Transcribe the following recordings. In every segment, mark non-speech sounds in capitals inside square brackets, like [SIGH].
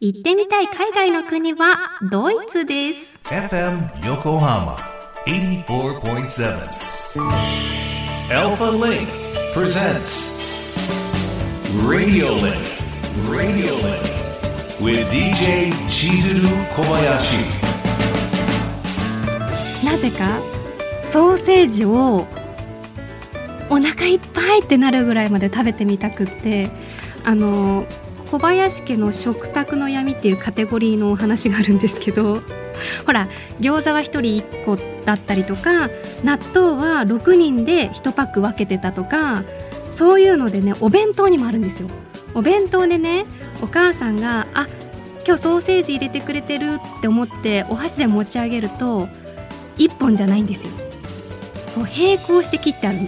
行ってみたい海外の国はドイツです FM Yokohama 84.7 Alpha Link presents Radio Link Radio Link with DJ Chizuru Kobayashi なぜかソーセージをお腹いっぱいってなるぐらいまで食べてみたくってあの小林家の食卓の闇っていうカテゴリーのお話があるんですけど [LAUGHS] ほら餃子は1人1個だったりとか納豆は6人で1パック分けてたとかそういうのでねお弁当にもあるんですよ。お弁当でねお母さんがあ今日ソーセージ入れてくれてるって思ってお箸で持ち上げると1本じゃないんですよ。こう並行して切ってある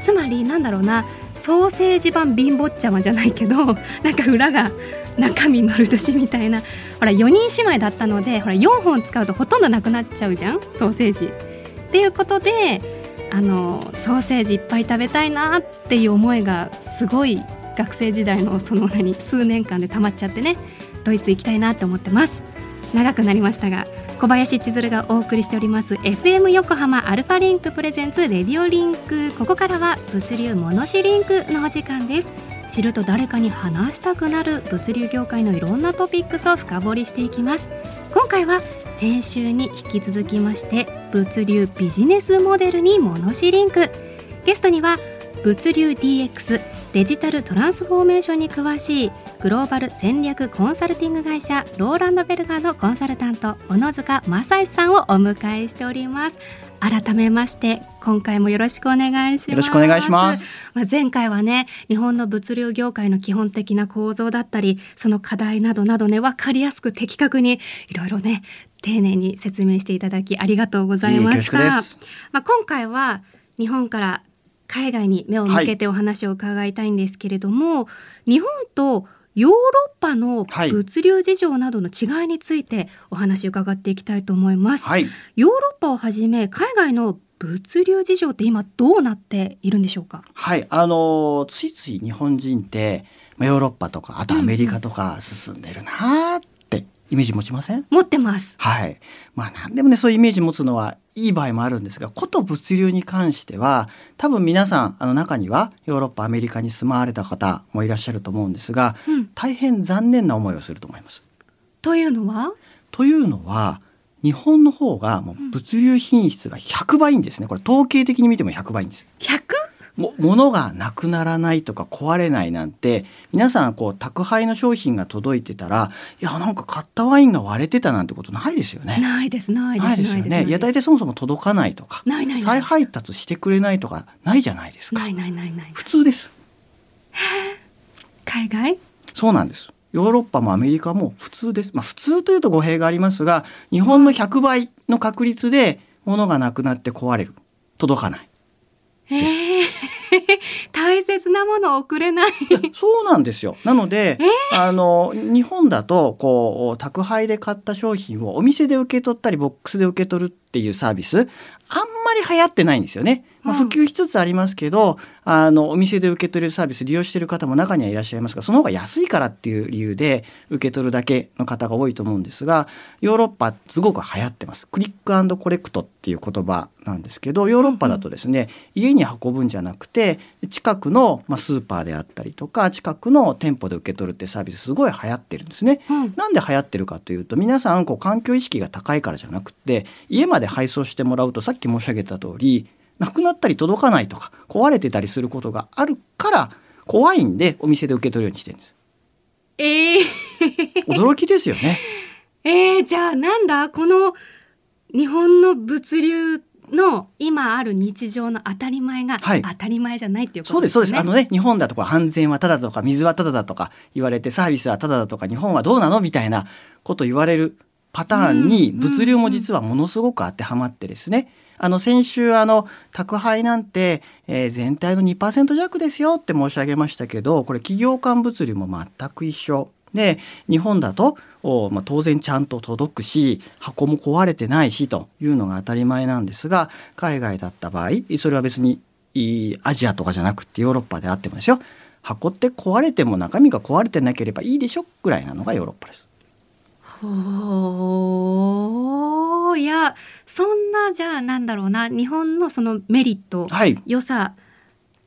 つまりなんだろうなソーセージ版びんぼっちゃまじゃないけど [LAUGHS] なんか裏が中身丸出しみたいな。ほら4人姉妹だったのでほら4本使うとほとんどなくなっちゃうじゃんソーセージ。っていうことであのソーセージいっぱい食べたいなっていう思いがすごい学生時代のその何数年間で溜まっちゃってねドイツ行きたいなって思ってます。長くなりましたが。小林千鶴がお送りしております FM 横浜 ALFALINK presents RADIO LINK。ここからは物流モノシリンクのお時間です。知ると誰かに話したくなる物流業界のいろんなトピックスを深掘りしていきます。今回は先週に引き続きまして物流ビジネスモデルにモノシリンク。ゲストには物流 DX デジタルトランスフォーメーションに詳しいグローバル戦略コンサルティング会社ローランドベルガーのコンサルタント小野塚正史さんをお迎えしております。改めまして今回もよろしくお願いします。よろしくお願いします。まあ、前回はね日本の物流業界の基本的な構造だったりその課題などなどね分かりやすく的確にいろいろね丁寧に説明していただきありがとうございました。まあ、今回は日本から海外に目を向けてお話を伺いたいんですけれども、日本とヨーロッパのはい物流事情などの違いについてお話を伺っていきたいと思います。はい。ヨーロッパをはじめ海外の物流事情って今どうなっているんでしょうか？はい。あのーついつい日本人って、まあヨーロッパとか、あとアメリカとか進んでるなーってイメージ持ちません？持ってます。はい。まあ何でもね、そういうイメージ持つのはいい場合もあるんですが、こと物流に関しては、多分皆さん、あの中にはヨーロッパ、アメリカに住まわれた方もいらっしゃると思うんですが、うん、大変残念な思いをすると思います。というのは？というのは、日本の方がもう物流品質が100倍いいんですね。これ統計的に見ても100倍いいんです。100? も物がなくならないとか壊れないなんて皆さんこう宅配の商品が届いてたらいやなんか買ったワインが割れてたなんてことないですよね。ないですないですないですよね。いや大体そもそも届かないとかないない再配達してくれないとかないじゃないですかな。いないないない普通です。海外？そうなんです。ヨーロッパもアメリカも普通です。まあ普通というと語弊がありますが日本の100倍の確率で物がなくなって壊れる届かない。えー、大切なものを送れないそうなんですよ。なので、あの日本だとこう宅配で買った商品をお店で受け取ったりボックスで受け取るっていうサービスあんまり流行ってないんですよね。まあ、うん普及しつつありますけど、あのお店で受け取れるサービス利用している方も中にはいらっしゃいますがその方が安いからっていう理由で受け取るだけの方が多いと思うんですがヨーロッパすごく流行ってます。クリックコレクトっていう言葉なんですけどヨーロッパだとですね、家に運ぶんじゃなくて近くの、まあ、スーパーであったりとか近くの店舗で受け取るってサービスすごい流行ってるんですね。うんなんで流行ってるかというと皆さんこう環境意識が高いからじゃなくて家まで配送してもらうとさっき申し上げた通りなくなったり届かないとか壊れてたりすることがあるから怖いんでお店で受け取るようにしてるんです。えー、驚きですよね。[LAUGHS] えー、じゃあなんだ？この日本の物流の今ある日常の当たり前がはい当たり前じゃないっていうこそうです、とですね。そうです。あのね、日本だとこう安全はただとか、水はただだとか言われて、サービスはただだとか、日本はどうなの？みたいなこと言われるパターンに、うん物流も実はものすごく当てはまってですね。あの、先週、あの、宅配なんて、えー全体の2%弱ですよって申し上げましたけど、これ企業間物流も全く一緒。で日本だと、まあ、当然ちゃんと届くし箱も壊れてないしというのが当たり前なんですが海外だった場合それは別にアジアとかじゃなくてヨーロッパであってもですよ箱って壊れても中身が壊れてなければいいでしょぐらいなのがヨーロッパです。ほーいやそんなじゃあなんだろうな日本のそのメリット、はい良さ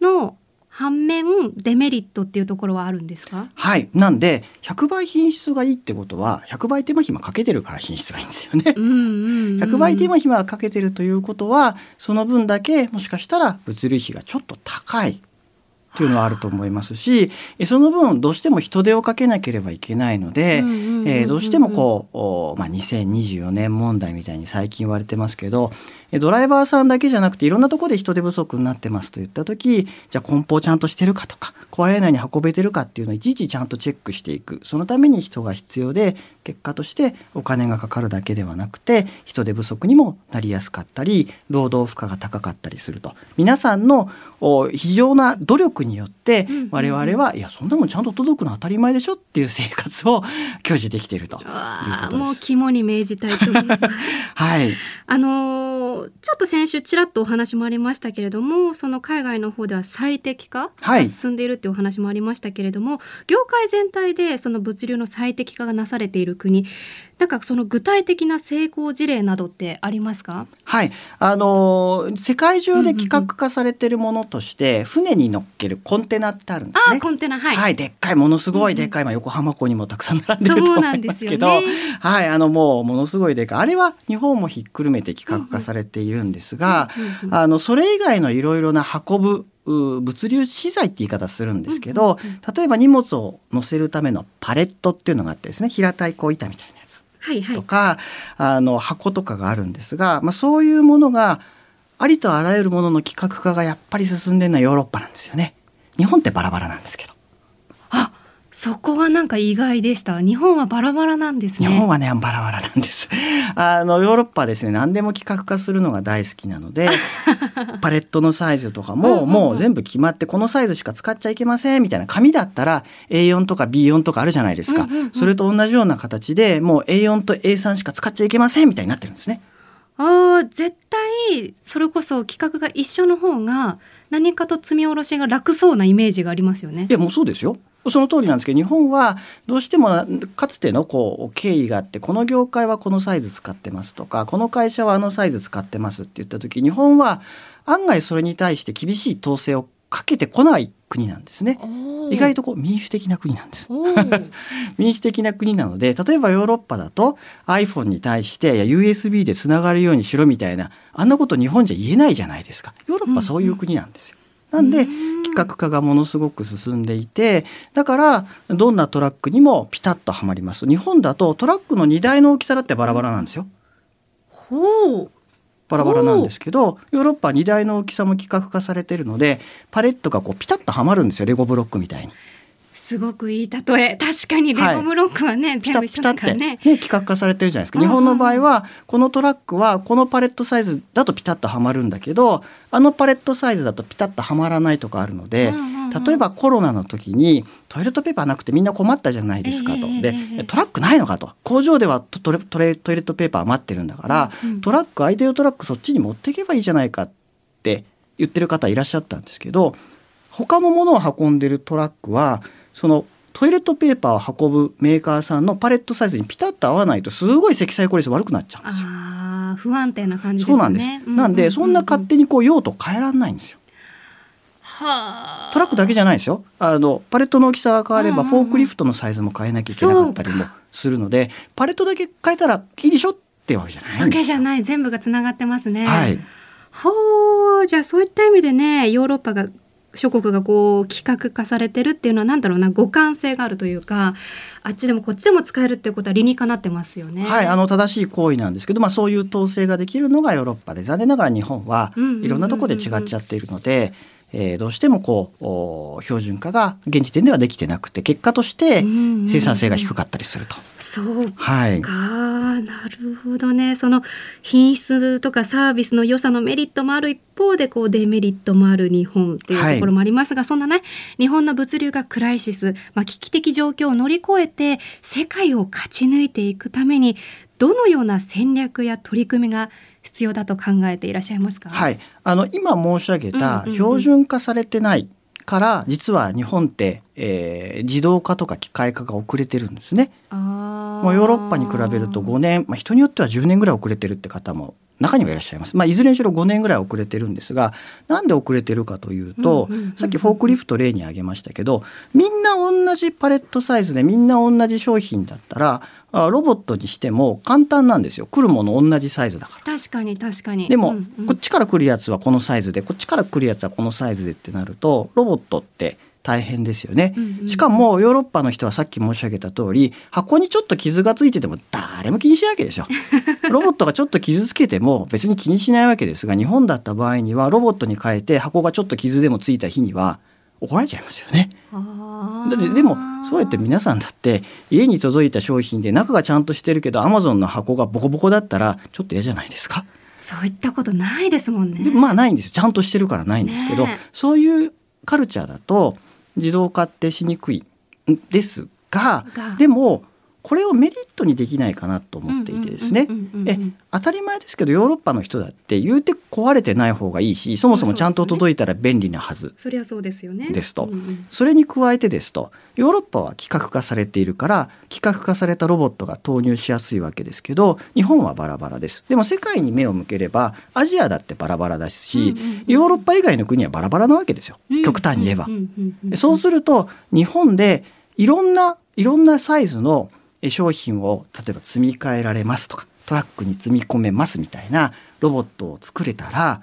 の反面デメリットっていうところはあるんですか？はい。なんで、100倍品質がいいってことは、100倍手間暇かけてるから品質がいいんですよね。うんうん、うん、100倍手間暇がかけてるということは、その分だけもしかしたら物流費がちょっと高いというのはあると思いますし、えその分どうしても人手をかけなければいけないので、えーどうしてもこう、おまあ、2024年問題みたいに最近言われてますけどえドライバーさんだけじゃなくていろんなところで人手不足になってますと言った時じゃあ梱包ちゃんとしてるかとか壊れないように運べてるかっていうのをいちいちちゃんとチェックしていく。そのために人が必要で結果としてお金がかかるだけではなくて人手不足にもなりやすかったり労働負荷が高かったりすると。皆さんのお非常な努力によって我々はいやそんなもんちゃんと届くの当たり前でしょっていう生活を [LAUGHS] 享受できているというあこと。もう肝に銘じたいと思います。[LAUGHS] はい、あのーちょっと先週ちらっとお話もありましたけれどもその海外の方では最適化はいが進んでいるっていうお話もありましたけれども、業界全体でその物流の最適化がなされている国なんかその具体的な成功事例などってありますか？はい、あのー世界中で規格化されているものとして、船に乗っけるコンテナってあるんですね。コンテナはい、はい、でっかいものすごうんうん。いでっかい、まあ、横浜港にもたくさん並んでると思ないんですよますけど、ね。はい、あのもうものすごいでかい。あれは日本もひっくるめて規格化されているんですが、うんうんうん。あのそれ以外のいろいろな運ぶう物流資材って言い方するんですけど、うんうんうん。例えば荷物を載せるためのパレットっていうのがあってですね平たいこう板みたいなとかはいはい、あの箱とかがあるんですが、まあ、そういうものがありとあらゆるものの規格化がやっぱり進んでるのはヨーロッパなんですよね。日本ってバラバラなんですけど。あそこがなんか意外でした日本はバラバラなんですね日本はねバラバラなんです。[LAUGHS] あのヨーロッパはですね何でも規格化するのが大好きなので [LAUGHS] パレットのサイズとかも、もう全部決まってこのサイズしか使っちゃいけませんみたいな紙だったら A4 とか B4 とかあるじゃないですか、それと同じような形でもう A4 と A3 しか使っちゃいけませんみたいになってるんですね。あー絶対それこそ規格が一緒の方が何かと積み下ろしが楽そうなイメージがありますよねい。やもうそうですよ。その通りなんですけど日本はどうしてもなかつてのこう経緯があってこの業界はこのサイズ使ってますとかこの会社はあのサイズ使ってますって言った時日本は案外それに対して厳しい統制をかけてこない国なんですね。意外ととこう民主的な国なんです。[LAUGHS] 民主的な国なので例えばヨーロッパだと iPhone に対していや USB でつながるようにしろみたいなあんなこと日本じゃ言えないじゃないですか。ヨーロッパはそういう国なんですよ。なんで規格化がものすごく進んでいてだからどんなトラックにもピタッとはまります。日本だとトラックの荷台の大きさだってバラバラなんですよ。ほう。バラバラなんですけどヨーロッパは荷台の大きさも規格化されてるのでパレットがこうピタッとはまるんですよ。レゴブロックみたいにすごくいい例え。確かにレゴブロックはね、ピタ全部一緒ピタって、だからねね、規格化されてるじゃないですか。日本の場合はこのトラックはこのパレットサイズだとピタッとはまるんだけどあのパレットサイズだとピタッとはまらないとかあるので、うんうんうん。例えばコロナの時にトイレットペーパーなくてみんな困ったじゃないですかと。ええでええトラックないのかと。工場ではトトレトレトイレットペーパー余ってるんだから、うんうん。トラック相手のトラックそっちに持っていけばいいじゃないかって言ってる方いらっしゃったんですけど他のものを運んでるトラックはそのトイレットペーパーを運ぶメーカーさんのパレットサイズにピタッと合わないとすごい積載効率悪くなっちゃうんですよ。あー不安定な感じですよそうなんです。ねなんでそんな勝手にこう用途変えられないんですよ。はあトラックだけじゃないですよ。あのパレットの大きさが変わればフォークリフトのサイズも変えなきゃいけなかったりもするので、パレットだけ変えたらいいでしょってわけじゃないわんですよ。けじゃない全部がつながってますね。はい。ほうじゃあそういった意味でねヨーロッパが諸国がこう規格化されてるっていうのはなんだろうな互換性があるというかあっちでもこっちでも使えるっていうことは理にかなってますよね。はい、あの正しい行為なんですけど、まあそういう統制ができるのがヨーロッパで、残念ながら日本はいろんなところで違っちゃっているので、えーどうしてもこうお標準化が現時点ではできてなくて、結果として生産性が低くかったりすると。そうはい。かなるほどねその品質とかサービスの良さのメリットもある一方でこうデメリットもある日本っていうところもありますが、そんなね日本の物流がクライシス、まあ、危機的状況を乗り越えて世界を勝ち抜いていくためにどのような戦略や取り組みが必要だと考えていらっしゃいますか？はい。あの今申し上げたうんうんうん標準化されてないから実は日本って、えー自動化とか機械化が遅れてるんですね。もうヨーロッパに比べると5年、まあ、人によっては10年ぐらい遅れてるって方も中にはいらっしゃいます。まあ、いずれにしろ5年ぐらい遅れてるんですがなんで遅れてるかというと、うんうんうんうんさっきフォークリフト例に挙げましたけどみんな同じパレットサイズでみんな同じ商品だったらあロボットにしても簡単なんですよ来るもの同じサイズだから。確かに確かにでも、うんうんこっちから来るやつはこのサイズでこっちから来るやつはこのサイズでってなるとロボットって大変ですよね。うんうんしかもヨーロッパの人はさっき申し上げた通り箱にちょっと傷がついてても誰も気にしないわけですよ。[LAUGHS] ロボットがちょっと傷つけても別に気にしないわけですが日本だった場合にはロボットに変えて箱がちょっと傷でもついた日には怒られちゃいますよね。だってでもそうやって皆さんだって家に届いた商品で中がちゃんとしてるけどアマゾンの箱がボコボコだったらちょっと嫌じゃないですか。そういったことないですもんね。でまあないんですよ。ちゃんとしてるからないんですけど、ねえ。そういうカルチャーだと自動化ってしにくいんですがが。でもこれをメリットにできないかなと思っていてですね。当たり前ですけどヨーロッパの人だって言うて壊れてない方がいいしそもそもちゃんと届いたら便利なはずそりゃそうですよね。ですとうんうんそれに加えてですとヨーロッパは規格化されているから規格化されたロボットが投入しやすいわけですけど日本はバラバラです。でも世界に目を向ければアジアだってバラバラだし、ヨーロッパ以外の国はバラバラなわけですよ。極端に言えば。そうすると日本でいろんないろんなサイズのえ商品を例えば積み替えられますとかトラックに積み込めますみたいなロボットを作れたら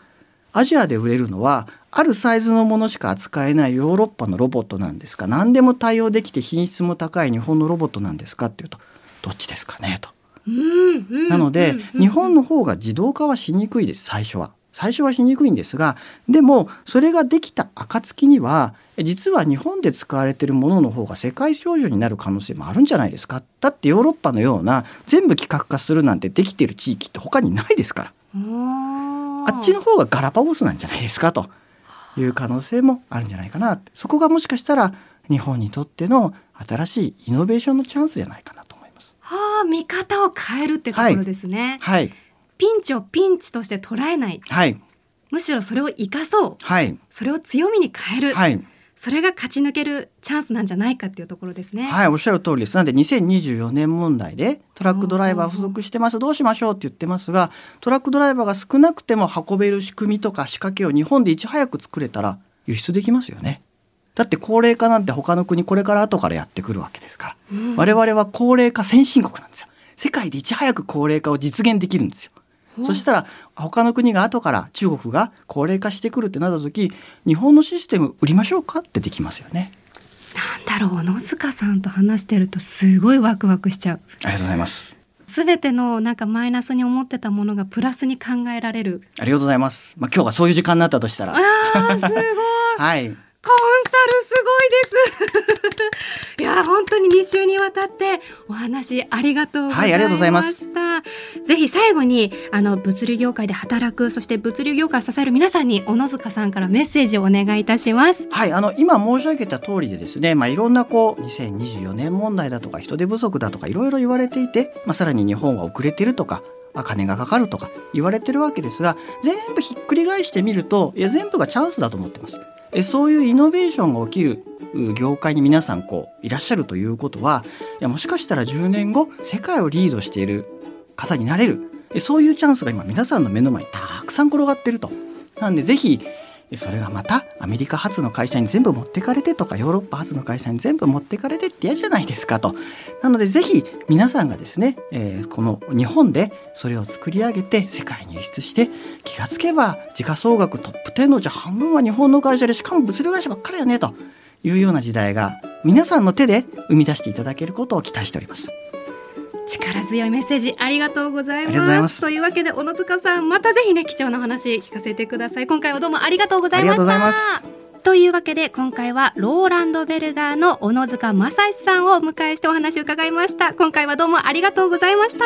アジアで売れるのはあるサイズのものしか扱えないヨーロッパのロボットなんですか？何でも対応できて品質も高い日本のロボットなんですかっていうとどっちですかねと。なので、日本の方が自動化はしにくいです最初は。最初はしにくいんですがでもそれができた暁にはえ実は日本で使われているものの方が世界標準になる可能性もあるんじゃないですか？だってヨーロッパのような全部規格化するなんてできている地域って他にないですから。あっちの方がガラパゴスなんじゃないですか？という可能性もあるんじゃないかなそこがもしかしたら日本にとっての新しいイノベーションのチャンスじゃないかなと思います。はあ見方を変えるってところですね、はいピンチをピンチとして捉えないはいむしろそれを生かそうはいそれを強みに変える、はいそれが勝ち抜けるチャンスなんじゃないかっていうところですね。はい、おっしゃる通りです。なんで2024年問題でトラックドライバー不足してます。どうしましょうって言ってますが、トラックドライバーが少なくても運べる仕組みとか仕掛けを日本でいち早く作れたら輸出できますよね。だって高齢化なんて他の国これから後からやってくるわけですから。うん我々は高齢化先進国なんですよ。世界でいち早く高齢化を実現できるんですよ。そしたら他の国が後から中国が高齢化してくるってなった時日本のシステム売りましょうかってできますよね。なんだろう小野塚さんと話してるとすごいワクワクしちゃう。ありがとうございます。すべてのなんかマイナスに思ってたものがプラスに考えられる。ありがとうございます。まあ今日がそういう時間になったとしたら。あーすごい。[LAUGHS] はい。コンサルです。[LAUGHS] いや本当に2週にわたってお話ありがとうございました。はいありがとうございますぜひ最後にあの物流業界で働くそして物流業界を支える皆さんに小野塚さんからメッセージをお願いいたします。はい、あの今申し上げた通りでですね、まあ、いろんなこう2024年問題だとか人手不足だとかいろいろ言われていて、まあ、さらに日本は遅れてるとかあ金がかかるとか言われてるわけですが全部ひっくり返してみるといや全部がチャンスだと思ってます。えそういうイノベーションが起きるう業界に皆さんこういらっしゃるということはいやもしかしたら10年後世界をリードしている方になれるそういうチャンスが今皆さんの目の前にたくさん転がってると。なんでぜひそれがまたアメリカ発の会社に全部持ってかれてとかヨーロッパ発の会社に全部持ってかれてって嫌じゃないですかと。なのでぜひ皆さんがですね、えーこの日本でそれを作り上げて世界に輸出して気がつけば時価総額トップ10のうち半分は日本の会社でしかも物流会社ばっかりだねというような時代が皆さんの手で生み出していただけることを期待しております。力強いメッセージありがとうございます。というわけで小野塚さんまたぜひね貴重なお話聞かせてください。今回はどうもありがとうございました。というわけで今回はローランドベルガーの小野塚正史さんをお迎えしてお話を伺いました。今回はどうもありがとうございました。